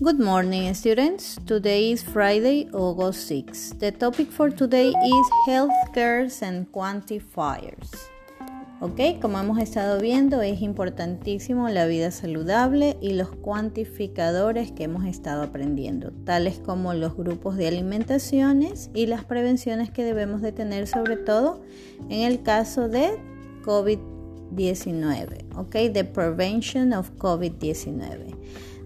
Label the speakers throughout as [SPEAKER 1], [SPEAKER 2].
[SPEAKER 1] Good morning, students. Today is Friday, August 6. The topic for today is healthcare and quantifiers. Ok, como hemos estado viendo, es importantísimo la vida saludable y los cuantificadores que hemos estado aprendiendo, tales como los grupos de alimentaciones y las prevenciones que debemos de tener, sobre todo en el caso de COVID-19. Ok, the prevention of COVID-19.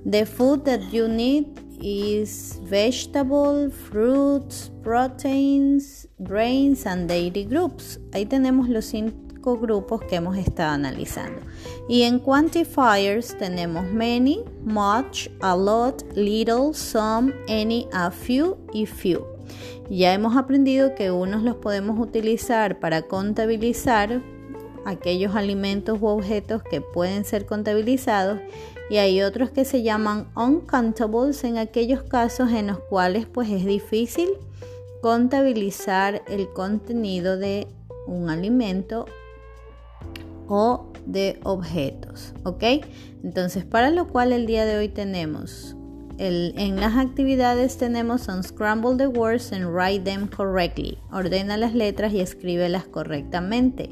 [SPEAKER 1] The food that you need is vegetable, fruits, proteins, grains and dairy groups. Ahí tenemos los cinco grupos que hemos estado analizando. Y en quantifiers tenemos many, much, a lot, little, some, any, a few y few. Ya hemos aprendido que unos los podemos utilizar para contabilizar aquellos alimentos u objetos que pueden ser contabilizados y hay otros que se llaman uncountables en aquellos casos en los cuales pues es difícil contabilizar el contenido de un alimento o de objetos, ¿ok? Entonces para lo cual el día de hoy tenemos en las actividades tenemos unscramble the words and write them correctly. Ordena las letras y escríbelas correctamente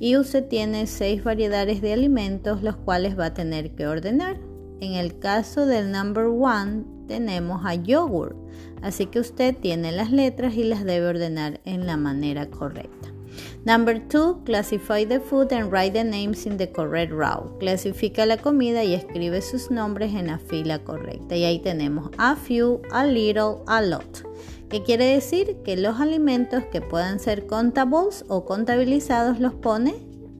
[SPEAKER 1] y usted tiene seis variedades de alimentos los cuales va a tener que ordenar. En el caso del number one tenemos a yogurt, así que usted tiene las letras y las debe ordenar en la manera correcta. Number two, classify the food and write the names in the correct row. Clasifica la comida y escribe sus nombres en la fila correcta. Y ahí tenemos a few, a little, a lot. ¿Qué quiere decir? Que los alimentos que puedan ser contables o contabilizados los pone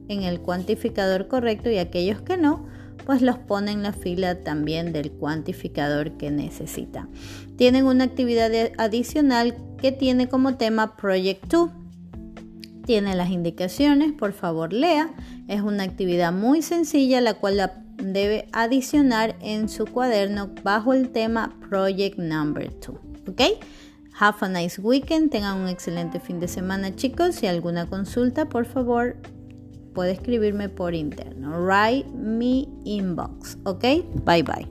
[SPEAKER 1] en el cuantificador correcto y aquellos que no, pues los pone en la fila también del cuantificador que necesita. Tienen una actividad adicional que tiene como tema Project 2. Tiene las indicaciones, por favor lea. Es una actividad muy sencilla la cual la debe adicionar en su cuaderno bajo el tema Project Number 2. ¿Ok? Have a nice weekend. Tengan un excelente fin de semana, chicos. Si alguna consulta, por favor, puede escribirme por interno. Write me inbox. Ok, bye bye.